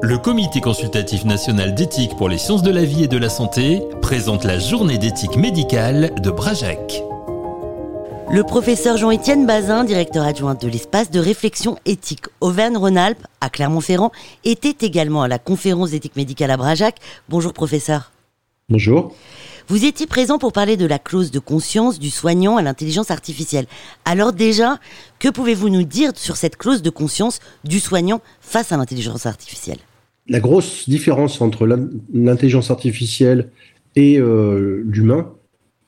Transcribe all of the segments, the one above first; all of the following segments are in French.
Le Comité consultatif national d'éthique pour les sciences de la vie et de la santé présente la journée d'éthique médicale de Brajac. Le professeur Jean-Étienne Bazin, directeur adjoint de l'espace de réflexion éthique Auvergne-Rhône-Alpes à Clermont-Ferrand, était également à la conférence d'éthique médicale à Brajac. Bonjour professeur. Bonjour. Vous étiez présent pour parler de la clause de conscience du soignant à l'intelligence artificielle. Alors déjà, que pouvez-vous nous dire sur cette clause de conscience du soignant face à l'intelligence artificielle? La grosse différence entre l'intelligence artificielle et euh, l'humain,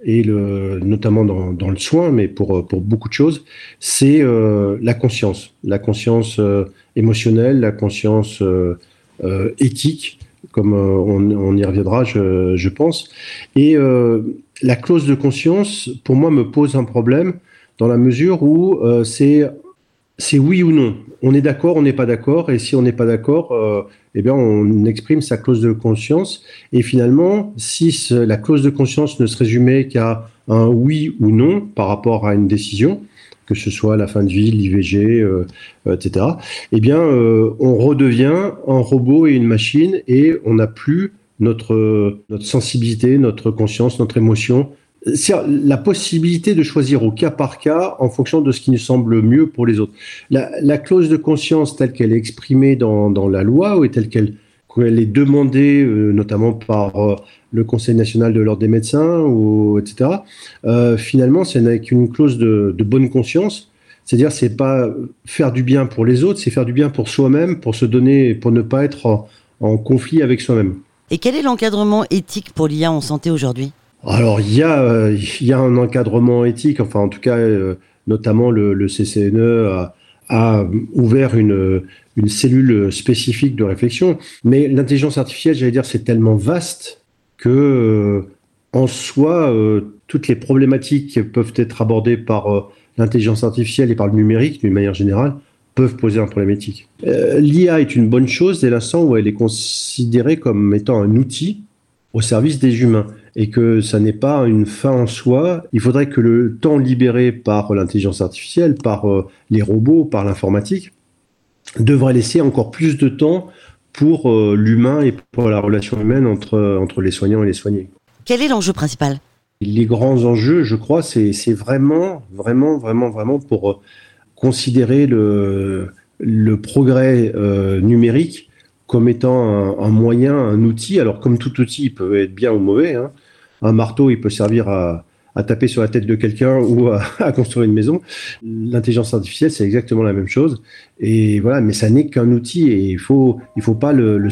et notamment dans, le soin, mais pour, pour beaucoup de choses, c'est euh, la conscience, la conscience euh, émotionnelle, la conscience éthique, comme on, y reviendra, je, pense. Et la clause de conscience, pour moi, me pose un problème dans la mesure où c'est c'est oui ou non. On est d'accord, on n'est pas d'accord, et si on n'est pas d'accord, euh, eh bien, on exprime sa clause de conscience. Et finalement, si la clause de conscience ne se résumait qu'à un oui ou non par rapport à une décision, que ce soit la fin de vie, l'IVG, euh, etc., eh bien, euh, on redevient un robot et une machine, et on n'a plus notre, notre sensibilité, notre conscience, notre émotion c'est la possibilité de choisir au cas par cas en fonction de ce qui nous semble mieux pour les autres. La, clause de conscience telle qu'elle est exprimée dans, la loi ou telle qu'elle est demandée euh, notamment par euh, le Conseil national de l'ordre des médecins ou etc. Euh, finalement, c'est avec une clause de, bonne conscience. C'est-à-dire, c'est pas faire du bien pour les autres, c'est faire du bien pour soi-même, pour se donner, pour ne pas être en conflit avec soi-même. Et quel est l'encadrement éthique pour l'IA en santé aujourd'hui? Alors il y a il y a un encadrement éthique, enfin en tout cas notamment le, le CCNE a, a, ouvert une une cellule spécifique de réflexion. Mais l'intelligence artificielle, j'allais dire, c'est tellement vaste que euh, en soi toutes les problématiques peuvent être abordées par l'intelligence artificielle et par le numérique d'une manière générale peuvent poser un problème éthique. L'IA est une bonne chose dès l'instant où elle est considérée comme étant un outil au service des humains et que ça n'est pas une fin en soi. Il faudrait que le temps libéré par l'intelligence artificielle, par euh, les robots, par l'informatique, devrait laisser encore plus de temps pour euh, l'humain et pour la relation humaine entre, entre les soignants et les soignés. Quel est l'enjeu principal? Les grands enjeux, je crois, c'est vraiment, vraiment, vraiment, vraiment pour euh, considérer le, le progrès numérique comme étant un, moyen, un outil. Alors, comme tout outil, il peut être bien ou mauvais. Hein. Un marteau, il peut servir à, taper sur la tête de quelqu'un ou à, construire une maison. L'intelligence artificielle, c'est exactement la même chose. Et voilà, mais ça n'est qu'un outil et il faut, il faut pas le,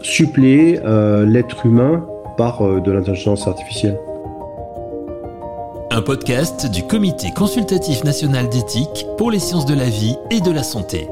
suppléer euh, l'être humain par euh, de l'intelligence artificielle. Un podcast du Comité consultatif national d'éthique pour les sciences de la vie et de la santé.